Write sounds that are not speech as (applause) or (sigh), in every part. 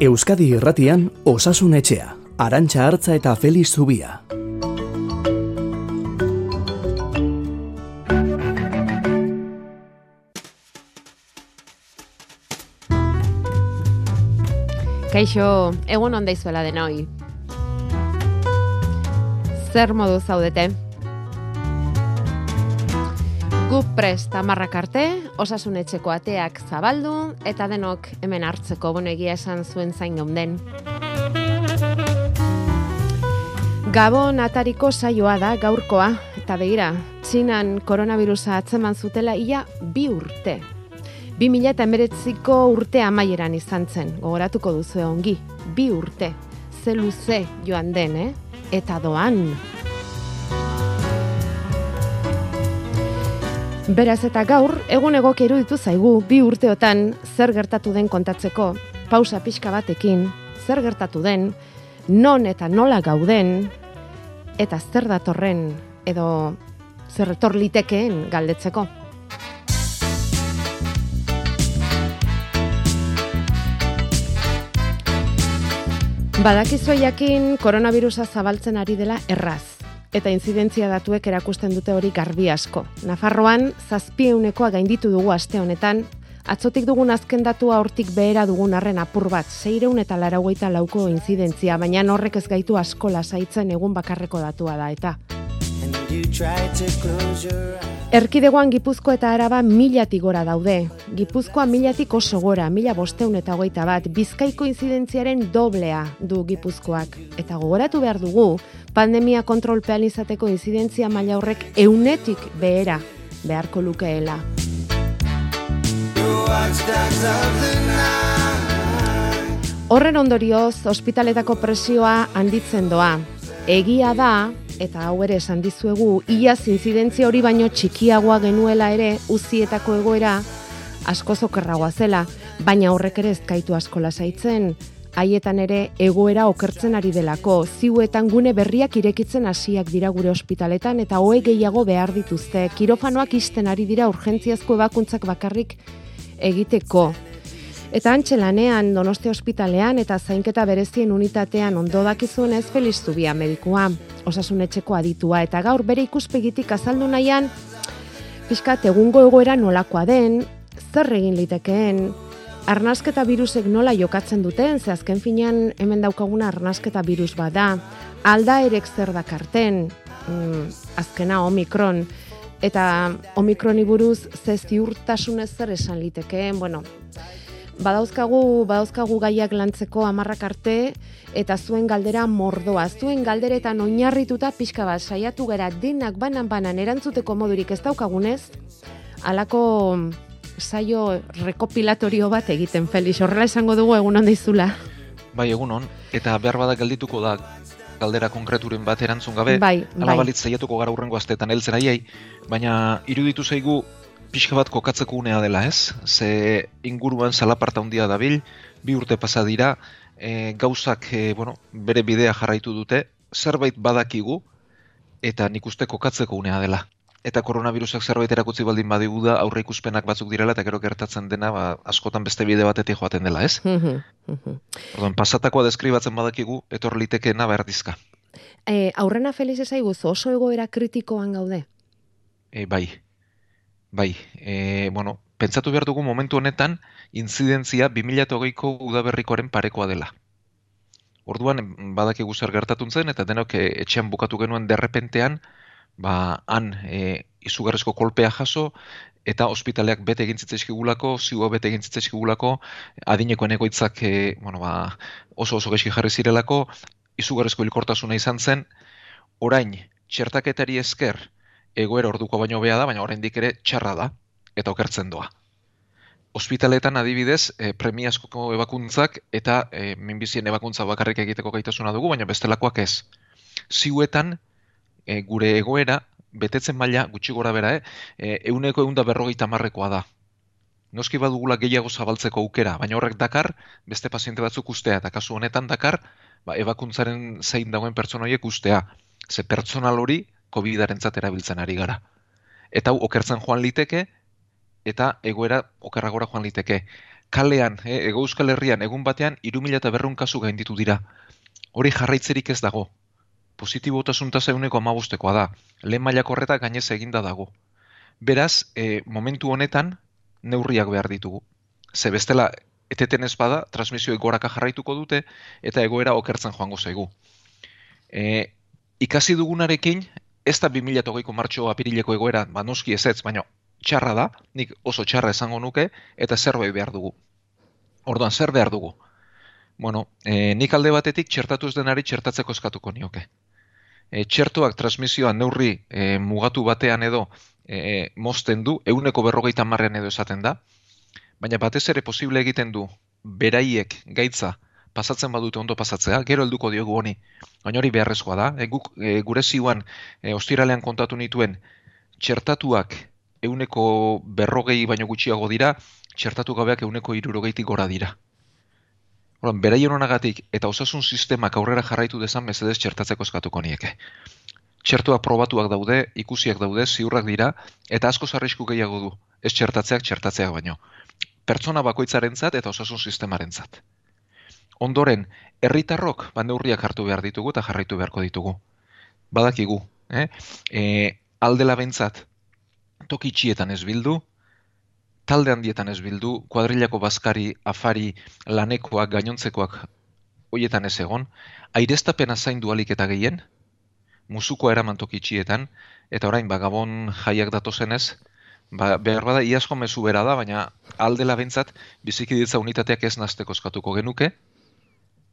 Euskadi Irratian Osasun Etxea, Arantxa Hartza eta Feliz Zubia. Kaixo, egun onda izuela denoi. Zer modu zaudete? Gu prest amarrak arte, osasun etxeko ateak zabaldu, eta denok hemen hartzeko bonegia esan zuen zain gaunden. Gabon atariko saioa da gaurkoa, eta begira, txinan koronavirusa atzeman zutela ia bi urte. 2000 eta emeretziko urte amaieran izan zen, gogoratuko duzu ongi, bi urte, ze luze joan den, eh? eta doan. Beraz eta gaur, egun egok eruditu zaigu bi urteotan zer gertatu den kontatzeko, pausa pixka batekin, zer gertatu den, non eta nola gauden, eta zer datorren, edo zer etor litekeen galdetzeko. Badakizue jakin koronavirusa zabaltzen ari dela erraz. Eta inzidentzia datuek erakusten dute hori garbi asko. Nafarroan, zazpieuneko gainditu dugu aste honetan, atzotik dugun azken datua hortik behera dugun arren apur bat, zeireun eta laraugeita lauko inzidentzia, baina horrek ez gaitu asko lasaitzen egun bakarreko datua da, eta. Erkidegoan Gipuzko eta Araba milatik gora daude. Gipuzkoa milatik oso gora, mila bosteun eta hogeita bat, bizkaiko inzidentziaren doblea du Gipuzkoak. Eta gogoratu behar dugu, pandemia kontrolpean izateko inzidentzia maila horrek eunetik behera beharko lukeela. Horren ondorioz, ospitaletako presioa handitzen doa. Egia da, eta hau ere esan dizuegu, ia zinzidentzia hori baino txikiagoa genuela ere, uzietako egoera asko zokerragoa zela, baina horrek ere ezkaitu asko lasaitzen, haietan ere egoera okertzen ari delako, ziuetan gune berriak irekitzen hasiak dira gure ospitaletan eta hoe gehiago behar dituzte, kirofanoak isten ari dira urgentziazko ebakuntzak bakarrik egiteko, Eta antxe lanean Donostia ospitalean eta zainketa berezien unitatean ondo dakizuen ez Feliz Zubia medikua, osasun etxeko aditua eta gaur bere ikuspegitik azaldu nahian pixkat egungo egoera nolakoa den, zer egin litekeen, arnasketa virusek nola jokatzen duten, ze azken finean hemen daukaguna arnasketa virus bada, alda erek zer dakarten, mm, azkena omikron, eta omikroni buruz ze ziurtasunez zer esan litekeen, bueno, badauzkagu, badauzkagu gaiak lantzeko amarrak arte, eta zuen galdera mordoa. Zuen galderetan oinarrituta pixka bat saiatu gara denak banan-banan erantzuteko modurik ez daukagunez, alako saio rekopilatorio bat egiten, Felix. Horrela esango dugu egun hon dizula. Bai, egun hon. Eta behar badak geldituko da galdera konkreturen bat erantzun gabe. Bai, bai. balitz zaiatuko gara urrengo astetan heltzen aiei, baina iruditu zaigu pixka bat kokatzeko unea dela ez, ze inguruan salaparta handia dabil, bi urte pasa dira, e, gauzak e, bueno, bere bidea jarraitu dute, zerbait badakigu, eta nik uste kokatzeko unea dela. Eta koronavirusak zerbait erakutzi baldin badigu da aurre ikuspenak batzuk direla eta gero gertatzen dena ba, askotan beste bide batetik joaten dela, ez? Orduan, pasatakoa deskribatzen badakigu, etor litekeena behar dizka. E, aurrena Feliz ezaiguz oso egoera kritikoan gaude? E, bai, Bai, e, bueno, pentsatu behar dugu momentu honetan, inzidentzia 2008ko udaberrikoaren parekoa dela. Orduan, badakigu zer gertatun zen, eta denok e, etxean bukatu genuen derrepentean, ba, han e, izugarrezko kolpea jaso, eta ospitaleak bete egin zitzaizkigulako, ziua bete egin zitzaizkigulako, adinekoen egoitzak e, bueno, ba, oso oso geski jarri zirelako, izugarrezko hilkortasuna izan zen, orain, txertaketari esker, egoera orduko baino bea da, baina oraindik ere txarra da eta okertzen doa. Ospitaletan adibidez, e, premiazko ebakuntzak eta e, minbizien ebakuntza bakarrik egiteko gaitasuna dugu, baina bestelakoak ez. Ziuetan, e, gure egoera, betetzen maila, gutxi gora bera, e, euneko eunda berrogeita marrekoa da. Noski badugula gehiago zabaltzeko aukera, baina horrek dakar, beste paziente batzuk ustea, eta kasu honetan dakar, ba, ebakuntzaren zein dagoen pertsona horiek ustea. Ze pertsonal hori, COVID-aren erabiltzen ari gara. Eta hau okertzen joan liteke, eta egoera okerragora joan liteke. kalean, e, ego euskal herrian, egun batean, irumila eta berreun kasu gainditu dira. Hori jarraitzerik ez dago. Positibotasun tasa euneko amabostekoa da. Lehen mailako horreta gainez eginda dago. Beraz, e, momentu honetan, neurriak behar ditugu. Ze bestela, eteten ez bada, transmisioek goraka jarraituko dute, eta egoera okertzen joango zaigu. E, ikasi dugunarekin, ez da 2008ko martxo apirileko egoera, ba noski ez ez, baina txarra da, nik oso txarra esango nuke, eta zerbait behar dugu. Orduan, zer behar dugu? Bueno, e, nik alde batetik txertatu ez denari txertatzeko eskatuko nioke. E, txertuak transmisioa neurri e, mugatu batean edo e, mozten du, euneko berrogeita marrean edo esaten da, baina batez ere posible egiten du beraiek gaitza pasatzen badute ondo pasatzea, gero helduko diogu honi. Baina hori beharrezkoa da, e, guk, e, gure ziuan e, ostiralean kontatu nituen txertatuak euneko berrogei baino gutxiago dira, txertatu gabeak euneko irurogeitik gora dira. Horan, beraien honagatik eta osasun sistemak aurrera jarraitu dezan mesedez txertatzeko eskatuko nieke. Txertuak probatuak daude, ikusiak daude, ziurrak dira, eta asko zarrisku gehiago du, ez txertatzeak txertatzeak baino. Pertsona bakoitzarentzat eta osasun sistemarentzat. Ondoren, herritarrok bandeurriak hartu behar ditugu eta jarraitu beharko ditugu. Badakigu, eh? E, aldela bentzat, toki txietan ez bildu, talde handietan ez bildu, kuadrilako bazkari, afari, lanekoak, gainontzekoak hoietan ez egon, aireztapena zain dualik eta gehien, musukoa eraman toki eta orain, ba, gabon jaiak datozenez, ba, behar bada, iasko mezu bera da, baina aldela bentzat, biziki ditza unitateak ez nazteko eskatuko genuke,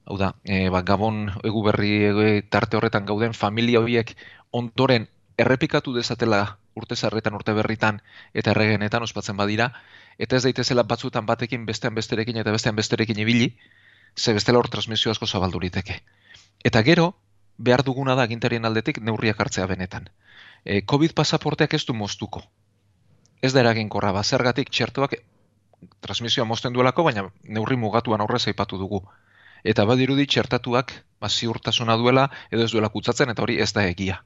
hau da, e, ba, gabon egu berri e, tarte horretan gauden familia horiek ondoren errepikatu dezatela urte zarretan, urte berritan eta erregenetan ospatzen badira, eta ez daitezela batzutan batekin bestean besterekin eta bestean besterekin ibili, ze bestela hor transmisio asko zabalduriteke. Eta gero, behar duguna da gintarien aldetik neurriak hartzea benetan. E, COVID pasaporteak ez du moztuko. Ez da eraginkorra, ba, zergatik txertuak transmisioa mozten duelako, baina neurri mugatuan aurrez aipatu dugu. Eta badirudi txertatuak ziurtasuna duela edo ez duela kutsatzen, eta hori ez da egia.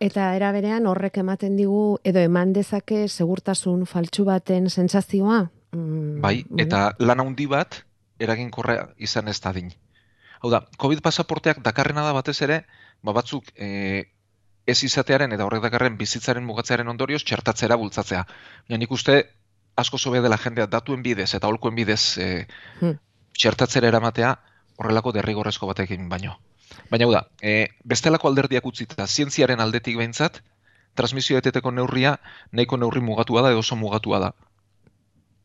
Eta era berean horrek ematen digu edo eman dezake segurtasun faltsu baten sentsazioa. Mm, bai, eta lan handi bat eraginkorra izan ez da din. Hau da, COVID pasaporteak dakarrena da batez ere, ba batzuk e, ez izatearen eta horrek dakarren bizitzaren mugatzearen ondorioz txertatzera bultzatzea. Ja, nik uste asko zobe dela jendea datuen bidez eta holkoen bidez e, hmm. txertatzera eramatea horrelako derrigorrezko batekin baino. Baina hau da, e, bestelako alderdiak utzita, zientziaren aldetik behintzat, transmisio eteteko neurria, nahiko neurri mugatua da edo oso mugatua da.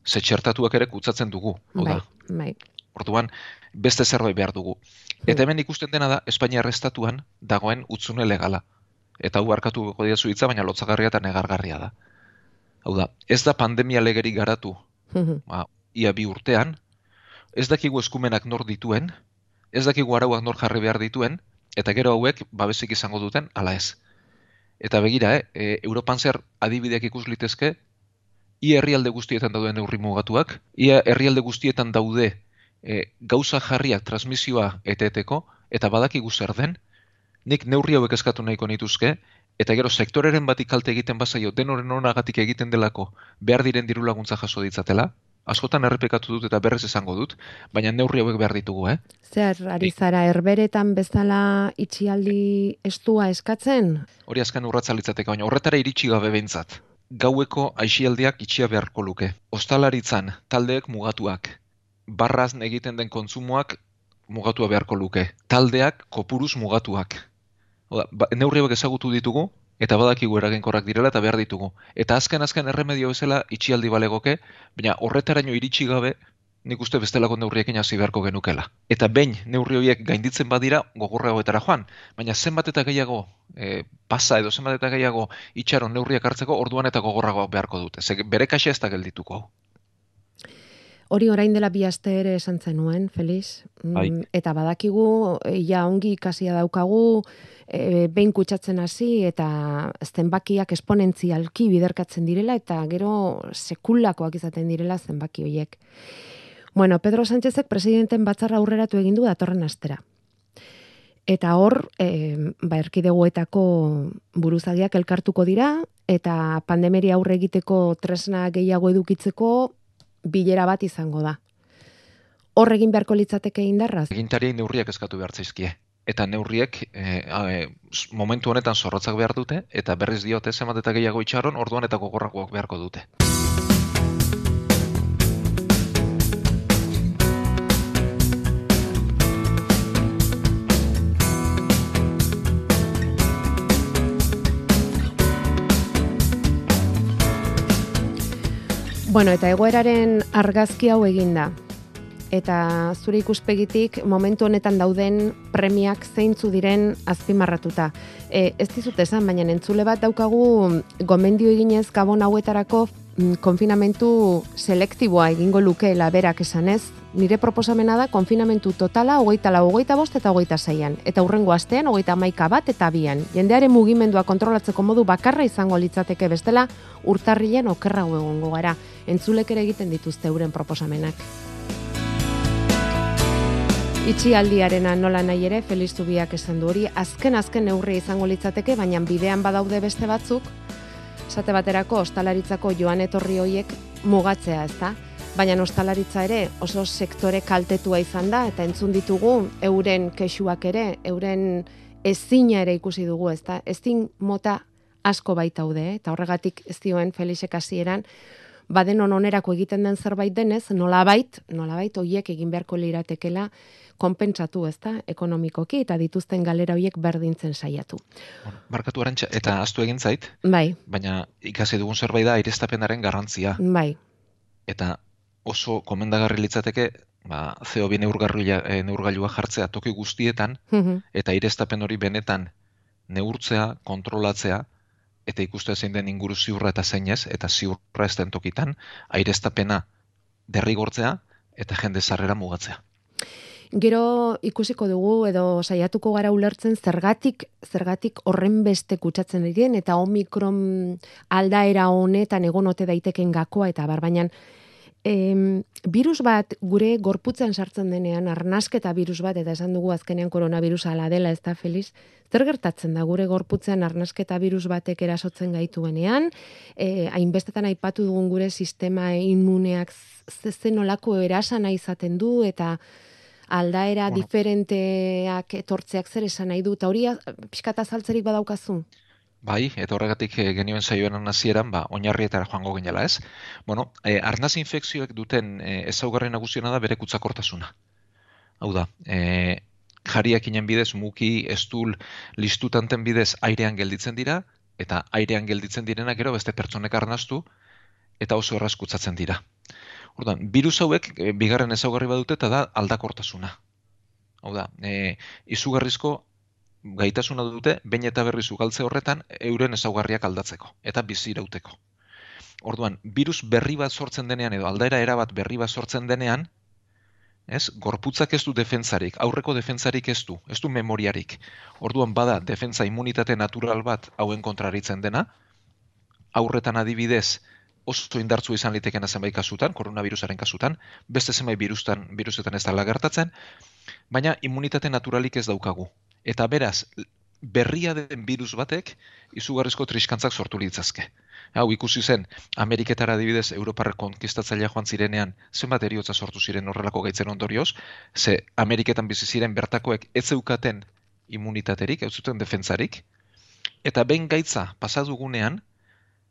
Ze txertatuak ere kutsatzen dugu. Hau da. Bai, bai. Orduan, beste zerbait behar dugu. Eta hmm. hemen ikusten dena da, Espainia arrestatuan dagoen utzune legala. Eta hau harkatu godia zuitza, baina lotzagarria eta negargarria da. Hau da, ez da pandemia legeri garatu, hmm. ba, ia bi urtean, ez dakigu eskumenak nor dituen, ez dakigu arauak nor jarri behar dituen, eta gero hauek babesik izango duten, ala ez. Eta begira, eh, e, Europan zer adibideak ikus litezke, ia herrialde guztietan dauden neurri mugatuak, ia herrialde guztietan daude e, gauza jarriak transmisioa eteteko, eta badakigu zer den, nik neurri hauek eskatu nahiko nituzke, eta gero sektoreren batik kalte egiten bazaio, denoren honagatik egiten delako, behar diren diru laguntza jaso ditzatela, askotan errepekatu dut eta berrez esango dut, baina neurri hauek behar ditugu, eh? Zer, ari zara, erberetan bezala itxialdi estua eskatzen? Hori azken urratza litzateka, baina horretara iritsi gabe behintzat. Gaueko aixialdiak itxia beharko luke. Ostalaritzan, taldeek mugatuak. Barraz egiten den kontsumoak mugatua beharko luke. Taldeak kopuruz mugatuak. Oda, ba, neurri hauek ezagutu ditugu, eta badakigu eraginkorrak direla eta behar ditugu. Eta azken azken erremedio bezala itxialdi balegoke, baina horretaraino iritsi gabe nik uste bestelako neurriekin hasi beharko genukela. Eta behin neurri horiek gainditzen badira gogorra hoetara joan, baina zenbat eta gehiago e, pasa edo zenbat eta gehiago itxaron neurriak hartzeko orduan eta gogorrago beharko dute. Ze bere kaxe ez da geldituko. Hori orain dela bi aste ere esan zenuen, Feliz. Mm, bai. Eta badakigu, ja ongi ikasia daukagu, e, behin kutsatzen hasi eta zenbakiak esponentzialki biderkatzen direla eta gero sekulakoak izaten direla zenbaki horiek. Bueno, Pedro Sánchezek presidenten batzarra aurreratu egin du datorren astera. Eta hor, e, ba, erkidegoetako buruzagiak elkartuko dira, eta pandemeri aurre egiteko tresna gehiago edukitzeko bilera bat izango da. Hor egin beharko litzateke indarraz? Agintariei neurriak eskatu behar zaizkie. Eta neurriek e, momentu honetan zorrotzak behar dute, eta berriz diote zemat eta gehiago itxaron, orduan eta gogorrakoak beharko dute. Bueno, eta egoeraren argazki hau eginda. Eta zure ikuspegitik momentu honetan dauden premiak zeintzu diren azpimarratuta. E, ez dizut esan, baina entzule bat daukagu gomendio eginez gabon hauetarako mm, konfinamentu selektiboa egingo lukeela berak esanez, nire proposamena da konfinamentu totala hogeita la hogeita bost eta hogeita zaian. Eta hurrengo astean hogeita maika bat eta bian. Jendearen mugimendua kontrolatzeko modu bakarra izango litzateke bestela urtarrilen okerra egongo gara. Entzulek ere egiten dituzte euren proposamenak. Itxialdiarena nola nahi ere, Feliz Zubiak esan du hori, azken azken neurri izango litzateke, baina bidean badaude beste batzuk, esate baterako ostalaritzako joan etorri hoiek mugatzea, ez da? baina nostalaritza ere oso sektore kaltetua izan da, eta entzun ditugu euren kexuak ere, euren ezina ere ikusi dugu, ez da? Ezin mota asko baitaude, eh? eta horregatik ez dioen Felixek hasieran baden onerako egiten den zerbait denez, nolabait, nolabait hoiek egin beharko liratekela konpentsatu, ezta, ekonomikoki eta dituzten galera hoiek berdintzen saiatu. Bueno, markatu arantxa, eta astu egin zait, bai. baina ikasi dugun zerbait da aireztapenaren garrantzia. Bai. Eta oso komendagarri litzateke ba, CO2 neurgarria, e, neurgailua jartzea toki guztietan, Mhm. eta aireztapen hori benetan neurtzea, kontrolatzea, eta ikuste zein den inguru ziurra eta zeinez, eta ziurra ez den tokitan, aireztapena derrigortzea, eta jende zarrera mugatzea. Gero ikusiko dugu edo saiatuko gara ulertzen zergatik zergatik horren beste kutsatzen diren eta omikron aldaera honetan egon ote daiteken gakoa eta bar baina em, virus bat gure gorputzen sartzen denean arnasketa virus bat eta esan dugu azkenean koronavirusa ala dela ez da feliz zer gertatzen da gure gorputzean arnasketa virus batek erasotzen gaituenean eh hainbestetan aipatu dugun gure sistema immuneak zenolako erasana izaten du eta aldaera Bueno. diferenteak etortzeak zer esan nahi du, eta hori pixkat azaltzerik badaukazu? Bai, eta horregatik eh, genioen saioan hasieran, ba, oinarrietara joango ginela, ez? Bueno, eh, arnaz infekzioek duten eh, ezaugarri nagusiena da bere kutsakortasuna. Hau da, eh, jariak inen bidez, muki, estul, listutanten bidez airean gelditzen dira, eta airean gelditzen direnak gero beste pertsonek arnaztu, eta oso erraz kutsatzen dira. Ordan, virus hauek eh, bigarren ezaugarri badute eta da aldakortasuna. Hau da, eh, izugarrizko gaitasuna dute behin eta berriz ugaltze horretan euren ezaugarriak aldatzeko eta bizi irauteko. Orduan, virus berri bat sortzen denean edo aldaera erabat berri bat sortzen denean, ez, gorputzak ez du defentzarik, aurreko defentzarik ez du, ez du memoriarik. Orduan bada defentza immunitate natural bat hauen kontraritzen dena, aurretan adibidez oso indartzu izan litekena zenbait kasutan, koronavirusaren kasutan, beste zenbait virustan, virusetan ez da gertatzen, baina immunitate naturalik ez daukagu. Eta beraz, berria den virus batek izugarrizko triskantzak sortu litzazke. Hau ikusi zen, Ameriketara adibidez Europarrek konkistatzailea joan zirenean zenbat eriotza sortu ziren horrelako gaitzen ondorioz, ze Ameriketan bizi ziren bertakoek ez zeukaten immunitaterik, ez zuten defentzarik, eta behin gaitza pasadugunean,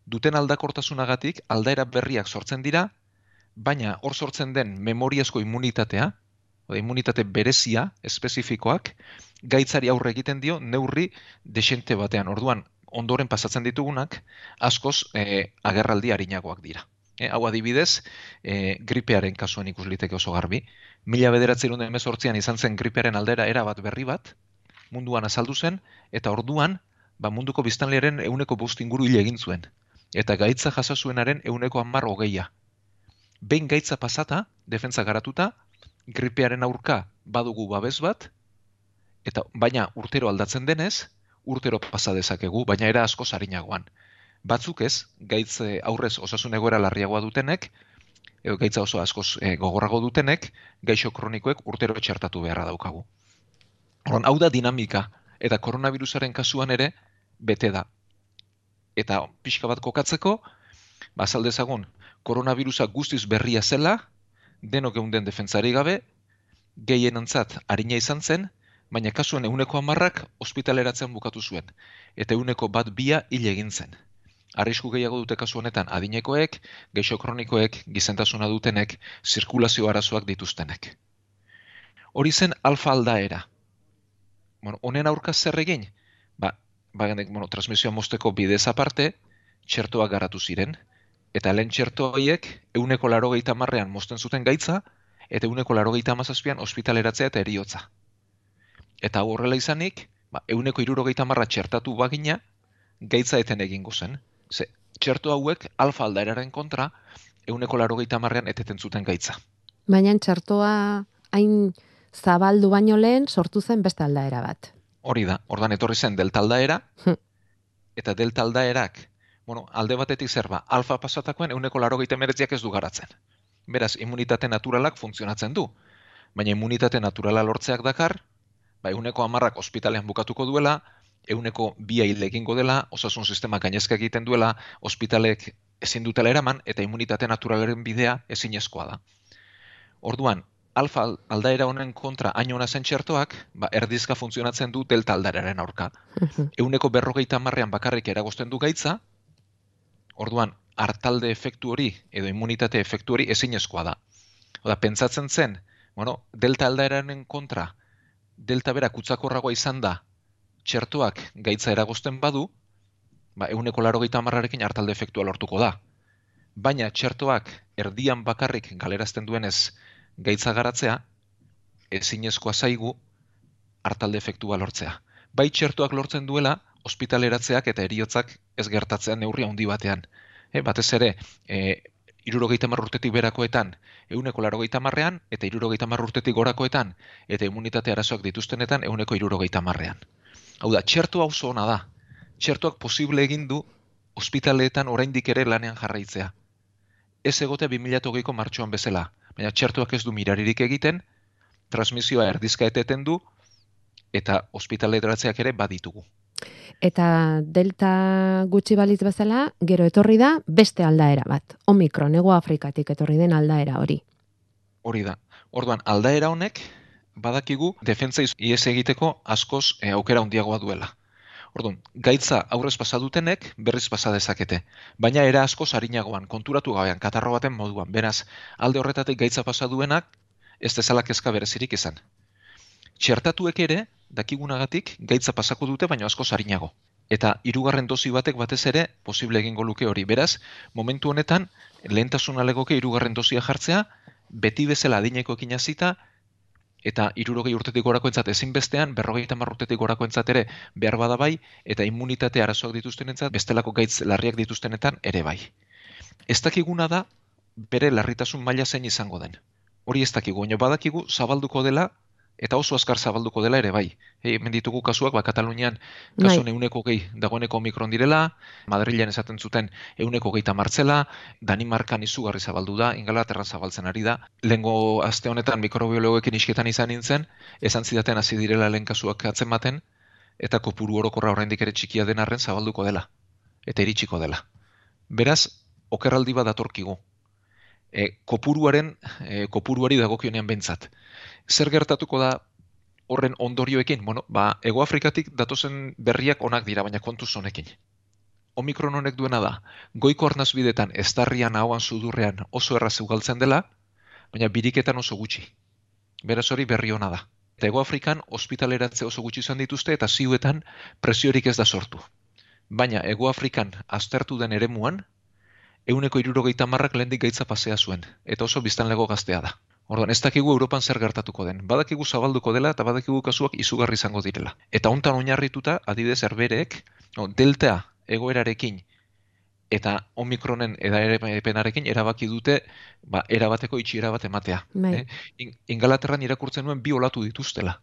duten aldakortasunagatik aldaera berriak sortzen dira, baina hor sortzen den memoriazko immunitatea, oda immunitate berezia, espezifikoak, gaitzari aurre egiten dio neurri desente batean. Orduan, ondoren pasatzen ditugunak, askoz eh, agerraldi harinagoak dira. E, hau adibidez, e, gripearen kasuan ikus liteke oso garbi. Mila bederatzerun emezortzian izan zen gripearen aldera era bat berri bat, munduan azaldu zen, eta orduan, ba, munduko biztanlearen euneko bost inguru hile egin zuen. Eta gaitza jasa zuenaren euneko hamar hogeia. Behin gaitza pasata, defentza garatuta, gripearen aurka badugu babes bat, eta baina urtero aldatzen denez, urtero pasa dezakegu, baina era asko sarinagoan. Batzuk ez, gaitz eh, aurrez osasun egoera larriagoa dutenek, edo gaitza oso askoz eh, gogorrago dutenek, gaixo kronikoek urtero txertatu beharra daukagu. Orduan, hau da dinamika, eta koronavirusaren kasuan ere, bete da. Eta pixka bat kokatzeko, bazaldezagun, koronavirusa guztiz berria zela, denok geunden defentsari gabe, gehienantzat harina izan zen, baina kasuen euneko hamarrak ospitaleratzen bukatu zuen, eta euneko bat bia hil egin zen. Arrisku gehiago dute kasu honetan adinekoek, geixo kronikoek, gizentasuna dutenek, zirkulazio arazoak dituztenek. Hori zen alfa aldaera. Bueno, honen aurka zer egin? Ba, ba bueno, transmisioa mosteko bidez aparte, txertoak garatu ziren, eta lehen txerto horiek euneko laro marrean mosten zuten gaitza, eta euneko laro gehieta ospitaleratzea eta eriotza. Eta horrela izanik, ba, euneko irurogeita marra txertatu bagina, gaitza eten egingo zen. Ze, txertu hauek alfa aldaeraren kontra, euneko laro gehieta marrean eteten zuten gaitza. Baina txertoa hain zabaldu baino lehen sortu zen beste aldaera bat. Hori da, ordan etorri zen delta aldaera, hm. eta delta aldaerak, bueno, alde batetik zer ba, alfa pasatakoen euneko laro gehieta ez du garatzen. Beraz, immunitate naturalak funtzionatzen du. Baina immunitate naturala lortzeak dakar, ba, euneko amarrak ospitalean bukatuko duela, euneko bia hil egingo dela, osasun sistema gainezka egiten duela, ospitalek ezin dutela eraman, eta immunitate naturalaren bidea ezin da. Orduan, alfa aldaera honen kontra hain hona zen txertoak, ba, erdizka funtzionatzen du delta aldaeraren aurka. euneko berrogeita marrean bakarrik eragosten du gaitza, orduan, hartalde efektu hori, edo immunitate efektu hori ezinezkoa da. Oda, pentsatzen zen, bueno, delta aldaeraren kontra, delta bera kutsakorragoa izan da, txertuak gaitza eragozten badu, ba, eguneko laro gaita hartalde efektua lortuko da. Baina txertuak erdian bakarrik galerazten duenez gaitza garatzea, ezinezkoa zaigu hartalde efektua lortzea. Bai txertuak lortzen duela, ospitaleratzeak eta eriotzak ez gertatzean neurria handi batean. E, batez ere, e, irurogeita urtetik berakoetan, euneko larogeita marrean, eta irurogeita urtetik gorakoetan, eta immunitate arazoak dituztenetan, euneko irurogeita marrean. Hau da, txertu hau ona da. Txertuak posible egin du, ospitaleetan oraindik ere lanean jarraitzea. Ez egote 2008ko martxoan bezala, baina txertuak ez du miraririk egiten, transmisioa erdizka eteten du, eta ospitaletratzeak ere baditugu. Eta delta gutxi balitz bezala, gero etorri da beste aldaera bat. Omikron, ego Afrikatik etorri den aldaera hori. Hori da. Orduan, aldaera honek, badakigu, defentza ies egiteko askoz e, aukera handiagoa duela. Orduan, gaitza aurrez pasadutenek berriz pasa dezakete. Baina era askoz harinagoan, konturatu gabean, katarro baten moduan. Beraz, alde horretatik gaitza pasaduenak, ez dezalak ezka berezirik izan. Txertatuek ere, dakigunagatik gaitza pasako dute baino asko sarinago. Eta hirugarren dozi batek batez ere posible egingo luke hori. Beraz, momentu honetan lehentasun alegoke hirugarren dozia jartzea, beti bezala adinekoekin hasita eta hirurogei urtetik gorakoentzat ezin bestean, berrogei eta urtetik gorakoentzat ere behar bada bai, eta immunitate arazoak dituztenentzat bestelako gaitz larriak dituztenetan ere bai. Ez dakiguna da bere larritasun maila zein izango den. Hori ez dakigu, baina badakigu zabalduko dela eta oso azkar zabalduko dela ere bai. E, menditugu kasuak, ba, Katalunian kasuan bai. euneko gehi dagoeneko omikron direla, Madrilean esaten zuten euneko gehi tamartzela, Danimarkan izugarri zabaldu da, Ingalaterra zabaltzen ari da. Lengo aste honetan mikrobiologekin isketan izan nintzen, esan zidaten hasi direla lehen kasuak atzen maten, eta kopuru orokorra oraindik ere txikia den arren zabalduko dela. Eta iritsiko dela. Beraz, okerraldi bat datorkigu. E, kopuruaren, e, kopuruari dagokionean bentsat zer gertatuko da horren ondorioekin? Bueno, ba, Ego Afrikatik datozen berriak onak dira, baina kontuz honekin. Omikron honek duena da, goiko arnazbidetan ez darrian hauan sudurrean oso erraz ugaltzen dela, baina biriketan oso gutxi. Beraz hori berri ona da. Eta Ego Afrikan ospitaleratze oso gutxi izan dituzte eta ziuetan presiorik ez da sortu. Baina Ego Afrikan aztertu den eremuan, euneko irurogeita marrak lehendik gaitza pasea zuen, eta oso biztanlego gaztea da. Orduan, ez dakigu Europan zer gertatuko den. Badakigu zabalduko dela eta badakigu kasuak izugarri izango direla. Eta hontan oinarrituta, adidez erberek, no, delta egoerarekin eta omikronen edarepenarekin erabaki dute ba, erabateko itxiera bat ematea. Bai. Eh? Ingalaterran irakurtzen nuen bi olatu dituztela.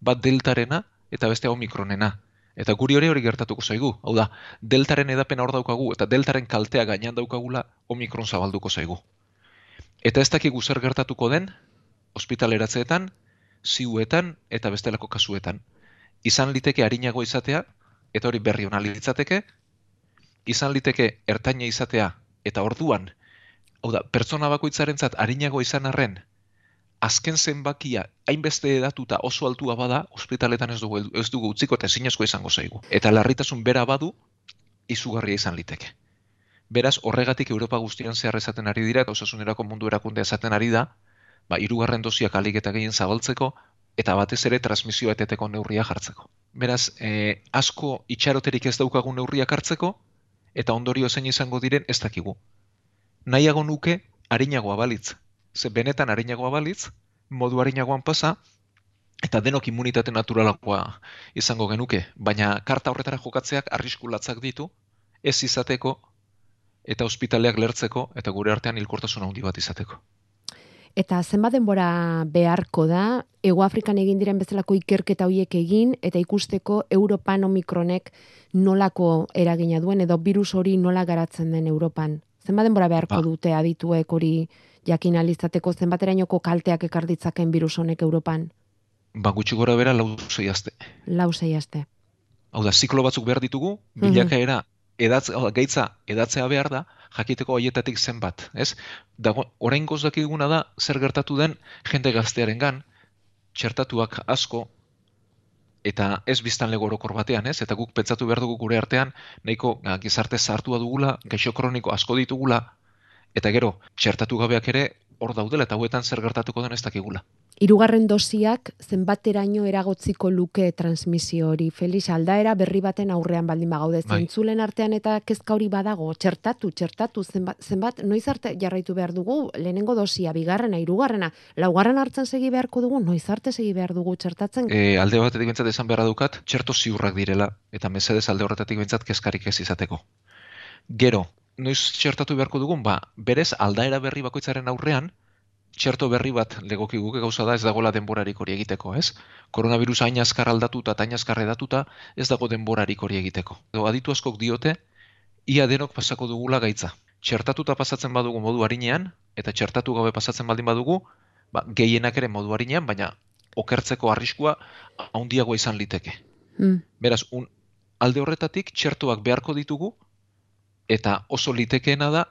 Bat deltarena eta beste omikronena. Eta guri hori hori gertatuko zaigu. Hau da, deltaren edapena hor daukagu eta deltaren kaltea gainean daukagula omikron zabalduko zaigu. Eta ez dakigu zer gertatuko den, ospitaleratzeetan, ziuetan eta bestelako kasuetan. Izan liteke harinago izatea, eta hori berri hona litzateke, izan liteke ertaina izatea, eta orduan Hau da, pertsona bakoitzarentzat arinago izan arren, azken zenbakia hainbeste edatuta oso altua bada, ospitaletan ez dugu, ez dugu utziko eta ezinezko izango zaigu. Eta larritasun bera badu, izugarria izan liteke. Beraz, horregatik Europa guztian zehar esaten ari dira, eta osasunerako mundu erakunde esaten ari da, ba, irugarren dosiak alik eta gehien zabaltzeko, eta batez ere transmisio eteteko neurria jartzeko. Beraz, e, asko itxaroterik ez daukagun neurriak hartzeko, eta ondorio zein izango diren ez dakigu. Nahiago nuke, harinagoa balitz, ze benetan harinagoa balitz, modu harinagoan pasa, eta denok immunitate naturalakoa izango genuke, baina karta horretara jokatzeak arrisku latzak ditu, ez izateko, eta ospitaleak lertzeko, eta gure artean hilkortasun handi bat izateko. Eta zenbat denbora beharko da, Ego Afrikan egin diren bezalako ikerketa hoiek egin, eta ikusteko Europan omikronek nolako eragina duen, edo virus hori nola garatzen den Europan. Zenbat denbora beharko ba. dute adituek hori jakin alizateko zenbaterainoko kalteak ekarditzaken virus honek Europan? Ba, gutxi gora bera lau zei azte. Lau zei azte. Hau da, ziklo batzuk behar ditugu, mhm. bilakaera, edatz, gaitza edatzea behar da, jakiteko haietatik zenbat, ez? Dago, orain dakiguna da, zer gertatu den jende gaztearen gan, txertatuak asko, eta ez biztan lego orokor batean, ez? Eta guk pentsatu behar dugu gure artean, nahiko gizarte zartua dugula, gaixo kroniko asko ditugula, eta gero, txertatu gabeak ere, hor daudela, eta huetan zer gertatuko den ez dakigula. Hirugarren dosiak zenbateraino eragotziko luke transmisio hori. Felix aldaera berri baten aurrean baldin bagaude bai. zentzulen artean eta kezka hori badago. Txertatu, txertatu zenbat, zenbat noiz arte jarraitu behar dugu lehenengo dosia, bigarrena, hirugarrena, laugarren hartzen segi beharko dugu, noiz arte segi behar dugu txertatzen? E, alde batetik bentsat esan beharra dukat, txerto ziurrak direla eta mesedez alde horretatik bentsat kezkarik ez izateko. Gero, noiz txertatu beharko dugun, ba, berez aldaera berri bakoitzaren aurrean, txerto berri bat legoki guke gauza da ez dagoela denborarik hori egiteko, ez? Koronavirus hain azkar aldatuta eta hain azkar edatuta ez dago denborarik hori egiteko. Edo aditu askok diote, ia denok pasako dugula gaitza. Txertatuta pasatzen badugu modu harinean, eta txertatu gabe pasatzen baldin badugu, ba, gehienak ere modu harinean, baina okertzeko arriskua handiago izan liteke. Hmm. Beraz, un, alde horretatik txertuak beharko ditugu, eta oso litekeena da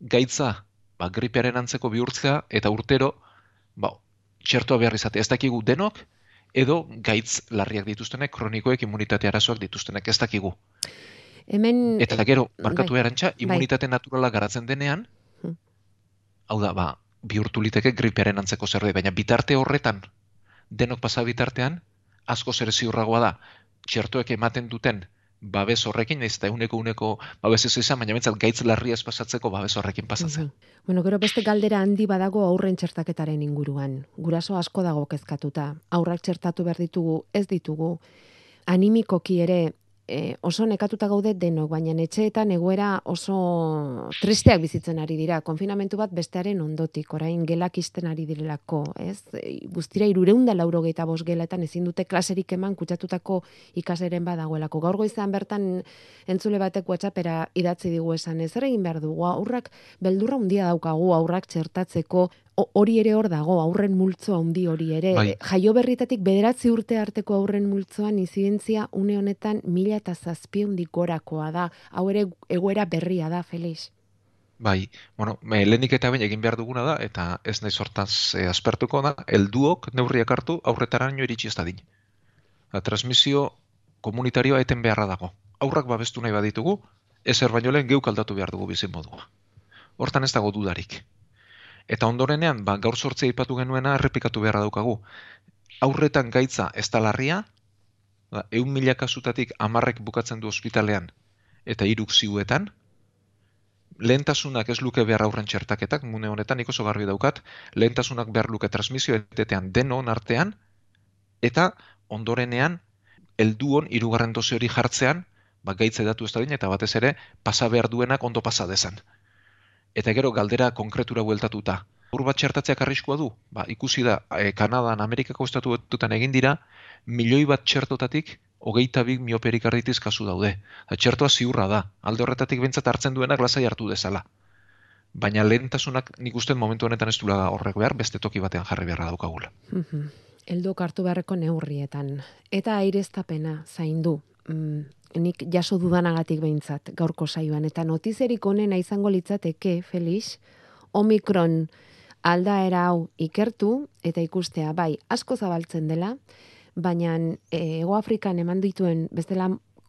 gaitza ba, gripearen antzeko bihurtzea eta urtero ba, txertua behar izate. Ez dakigu denok, edo gaitz larriak dituztenek, kronikoek immunitate arazoak dituztenek, ez dakigu. Hemen... Eta gero, barkatu bai, erantxa, bai. immunitate naturala garatzen denean, hmm. hau da, ba, bihurtu liteke gripearen antzeko zerbait, baina bitarte horretan, denok pasa bitartean, asko zer ziurragoa da, txertuek ematen duten babes horrekin, ez da uneko uneko babes ez izan, baina bentsat gaitz larriaz pasatzeko babes horrekin pasatzen. Bueno, gero beste galdera handi badago aurren txertaketaren inguruan. Guraso asko dago kezkatuta. Aurrak txertatu behar ditugu, ez ditugu. Animikoki ere e, oso nekatuta gaude denok, baina etxeetan egoera oso tristeak bizitzen ari dira. Konfinamentu bat bestearen ondotik, orain gelak izten ari direlako, ez? E, guztira irureunda lauro gehieta bos gelaetan ezin dute klaserik eman kutsatutako ikaseren badagoelako. Gaur goizan bertan entzule batek WhatsAppera idatzi digu esan, ez egin behar dugu, aurrak beldurra handia daukagu, aurrak txertatzeko, hori ere hor dago, aurren multzo handi hori ere. Bai. Jaio berritatik bederatzi urte arteko aurren multzoan izidentzia une honetan mila eta zazpiundik gorakoa da. Hau ere egoera berria da, Felix. Bai, bueno, me, lehenik eta bain egin behar duguna da, eta ez nahi sortaz e, aspertuko da, elduok neurriak hartu aurretara nio iritsi ez da din. La transmisio komunitarioa eten beharra dago. Aurrak babestu nahi baditugu, ezer baino lehen geuk aldatu behar dugu bizin modua. Hortan ez dago dudarik. Eta ondorenean, ba, gaur sortzea ipatu genuena errepikatu beharra daukagu. Aurretan gaitza ez da larria, ba, eun mila kasutatik amarrek bukatzen du ospitalean eta iruk ziuetan, lehentasunak ez luke behar aurren txertaketak, mune honetan, nik oso garbi daukat, lehentasunak behar luke transmisio etetean denon artean, eta ondorenean, elduon irugarren doze hori jartzean, ba, gaitze datu ez da eta batez ere, pasa behar duenak ondo pasa dezan eta gero galdera konkretura bueltatuta. Ur bat txertatzeak arriskua du? Ba, ikusi da, e, Kanadan, Amerikako estatu dutan egin dira, milioi bat txertotatik, hogeita bik mioperik kasu daude. Da, txertoa ziurra da, alde horretatik bentsat hartzen duenak lasai hartu dezala. Baina lehentasunak nik usten momentu honetan ez dula horrek behar, beste toki batean jarri beharra daukagula. Mm Eldu kartu beharreko neurrietan. Eta aireztapena zaindu. Mm, nik jaso dudanagatik behintzat gaurko saioan. Eta notizerik onena izango litzateke, Felix, Omikron aldaera hau ikertu eta ikustea bai asko zabaltzen dela, baina e, Ego Afrikan eman dituen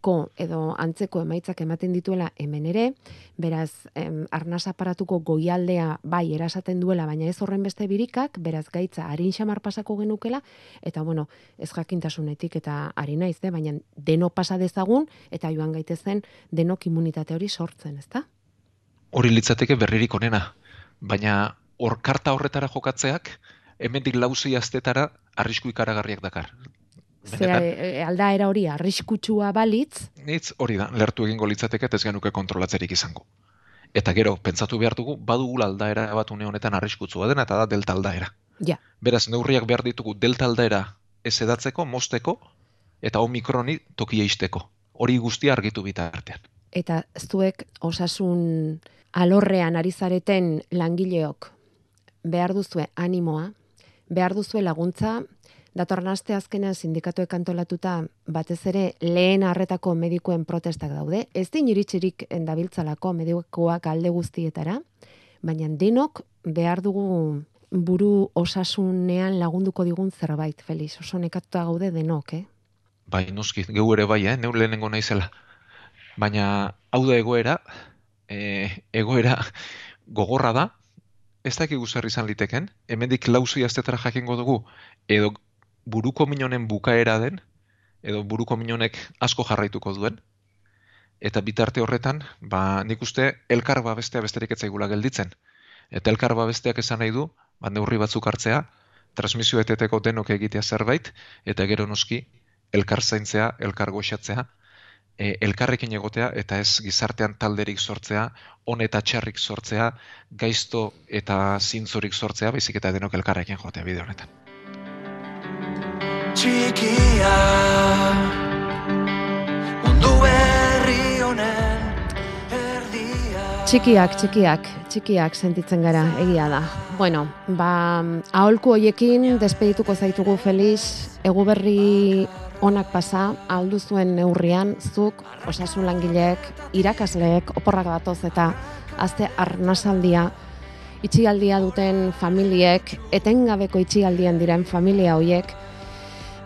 bestelako edo antzeko emaitzak ematen dituela hemen ere, beraz em, arnaz aparatuko goialdea bai erasaten duela, baina ez horren beste birikak, beraz gaitza harin xamar pasako genukela, eta bueno, ez jakintasunetik eta ari naiz, eh? baina deno pasa dezagun, eta joan gaitezen denok immunitate hori sortzen, ezta? Hori litzateke berririk onena, baina hor karta horretara jokatzeak, hemendik lauzi astetara arrisku ikaragarriak dakar. Ze Benetan, e, aldaera hori arriskutsua balitz, Nitz hori da, lertu egingo litzateke ez genuke kontrolatzerik izango. Eta gero, pentsatu behar dugu, badugula aldaera bat une honetan arriskutsua dena, eta da delta aldaera. ja, Beraz, neurriak behar ditugu delta aldaera ez edatzeko, mosteko, eta omikroni tokia isteko. Hori guztia argitu bitartean. eta zuek osasun alorrean ari zareten langileok behar duzue animoa, behar duzue laguntza, datorren aste azkenean sindikatuek antolatuta batez ere lehen harretako medikuen protestak daude, ez din iritsirik dabiltzalako medikuak alde guztietara, baina denok behar dugu buru osasunean lagunduko digun zerbait, Felix, oso nekatuta gaude denok, eh? Bai, noski, geu ere bai, eh? neu lehenengo naizela. Baina, hau da egoera, e, egoera gogorra da, ez dakigu zer izan liteken, hemendik lauzi astetara jakingo dugu, edo buruko minonen bukaera den, edo buruko minonek asko jarraituko duen, eta bitarte horretan, ba, nik uste elkar babestea besterik ez zaigula gelditzen. Eta elkar babesteak esan nahi du, ba, neurri batzuk hartzea, transmisio eteteko denok egitea zerbait, eta gero noski, elkar zaintzea, elkar goxatzea, e, elkarrekin egotea eta ez gizartean talderik sortzea, on eta txarrik sortzea, gaizto eta zintzorik sortzea, baizik eta denok elkarrekin jotea bide honetan. Txikia. Mundu berri honen erdia. Txikiak, txikiak, txikiak sentitzen gara, egia da. Bueno, ba, aholku hoiekin despedituko zaitugu Feliz, eguberri onak pasa, aldu zuen neurrian, zuk, osasun langileek, irakasleek, oporrak datoz eta azte arnasaldia, itxialdia duten familiek, etengabeko itxialdian diren familia hoiek,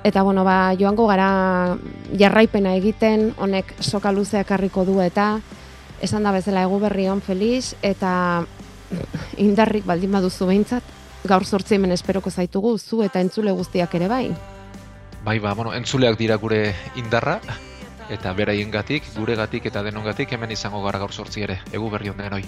Eta bueno, ba, joango gara jarraipena egiten, honek soka luzeak harriko du eta esan da bezala egu berri on feliz eta (laughs) indarrik baldin baduzu behintzat, gaur sortzi hemen esperoko zaitugu zu eta entzule guztiak ere bai. Bai, ba, bueno, entzuleak dira gure indarra, eta beraiengatik, guregatik eta denongatik hemen izango gara gaur sortzi ere, egu berri on denoi.